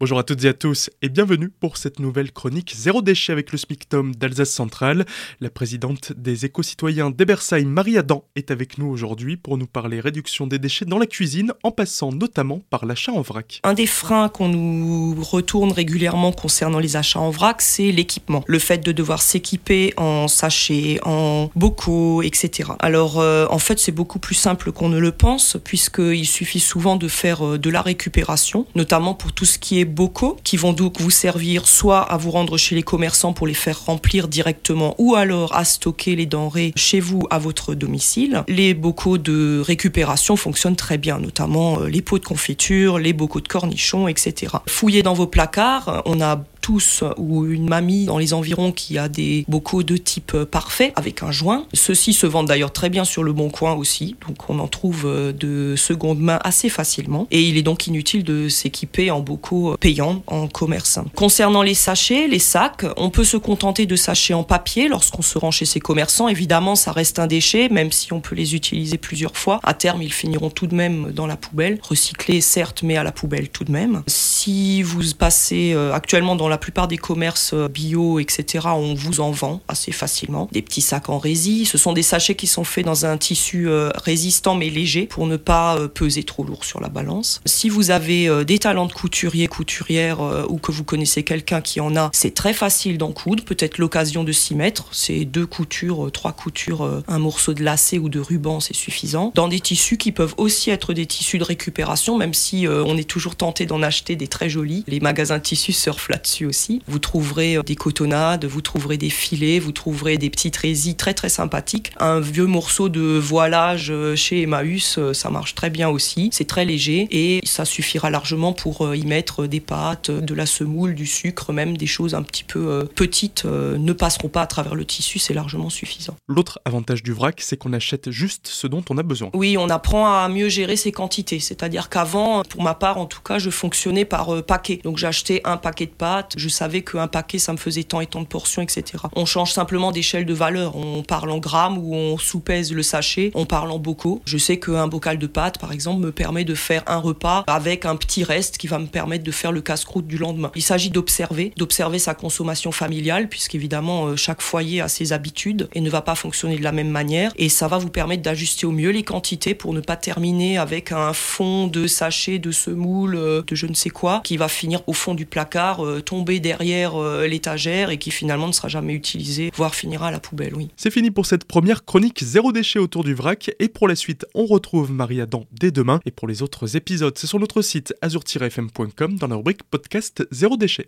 Bonjour à toutes et à tous et bienvenue pour cette nouvelle chronique Zéro déchet avec le SMICTOM d'Alsace Centrale. La présidente des éco-citoyens d'Ebersheim, Marie Adam, est avec nous aujourd'hui pour nous parler réduction des déchets dans la cuisine en passant notamment par l'achat en vrac. Un des freins qu'on nous retourne régulièrement concernant les achats en vrac, c'est l'équipement. Le fait de devoir s'équiper en sachets, en bocaux, etc. Alors euh, en fait c'est beaucoup plus simple qu'on ne le pense puisqu'il suffit souvent de faire euh, de la récupération, notamment pour tout ce qui est bocaux qui vont donc vous servir soit à vous rendre chez les commerçants pour les faire remplir directement ou alors à stocker les denrées chez vous à votre domicile. Les bocaux de récupération fonctionnent très bien, notamment euh, les pots de confiture, les bocaux de cornichons, etc. Fouillez dans vos placards, on a ou une mamie dans les environs qui a des bocaux de type parfait avec un joint. Ceux-ci se vendent d'ailleurs très bien sur le bon coin aussi, donc on en trouve euh, de seconde main assez facilement. Et il est donc inutile de s'équiper en bocaux payants en commerce. Concernant les sachets, les sacs, on peut se contenter de sachets en papier lorsqu'on se rend chez ses commerçants. Évidemment, ça reste un déchet, même si on peut les utiliser plusieurs fois. À terme, ils finiront tout de même dans la poubelle. Recyclés, certes, mais à la poubelle tout de même. Vous passez euh, actuellement dans la plupart des commerces euh, bio, etc., on vous en vend assez facilement. Des petits sacs en résille. Ce sont des sachets qui sont faits dans un tissu euh, résistant mais léger pour ne pas peser trop lourd sur la balance. Si vous avez des talents de couturier, couturière ou que vous connaissez quelqu'un qui en a, c'est très facile d'en coudre. Peut-être l'occasion de s'y mettre. C'est deux coutures, trois coutures, un morceau de lacet ou de ruban, c'est suffisant. Dans des tissus qui peuvent aussi être des tissus de récupération, même si on est toujours tenté d'en acheter des très jolis. Les magasins de tissus surfent là-dessus aussi. Vous trouverez euh, des cotonnades, vous trouverez des filets, vous trouverez des petites résilles très très sympathiques. Un vieux morceau de voilage euh, chez Emmaüs, euh, ça marche très bien aussi. C'est très léger et ça suffira largement pour y mettre des pâtes, de la semoule, du sucre, même des choses un petit peu petites ne passeront pas à travers le tissu, c'est largement suffisant. L'autre avantage du vrac, c'est qu'on achète juste ce dont on a besoin. Oui, on apprend à mieux gérer ses quantités. C'est-à-dire qu'avant, pour ma part en tout cas, je fonctionnais par paquet. Donc j'achetais un paquet de pâtes, je savais qu'un paquet, ça me faisait tant et tant de portions, etc. On change simplement d'échelle de valeur. On parle en grammes ou on sous-pèse le sachet. On parle en bocaux. Je sais qu'un bocal de pâtes, par exemple, me permet de faire un repas avec un petit reste qui va me permettre de faire le casse-croûte du lendemain. Il s'agit d'observer, d'observer sa consommation familiale, puisqu'évidemment, euh, chaque foyer a ses habitudes et ne va pas fonctionner de la même manière. Et ça va vous permettre d'ajuster au mieux les quantités pour ne pas terminer avec un fond de sachet de semoule, euh, de je ne sais quoi, qui va finir au fond du placard, euh, tomber derrière euh, l'étagère et qui finalement ne sera jamais utilisé, voire finira à la poubelle, oui. C'est fini pour cette première chronique zéro déchet autour du vrac et pour la suite, on retrouve Marie Adam dès demain et pour les autres épisodes, c'est sur notre site azur-fm.com dans la rubrique podcast zéro déchet.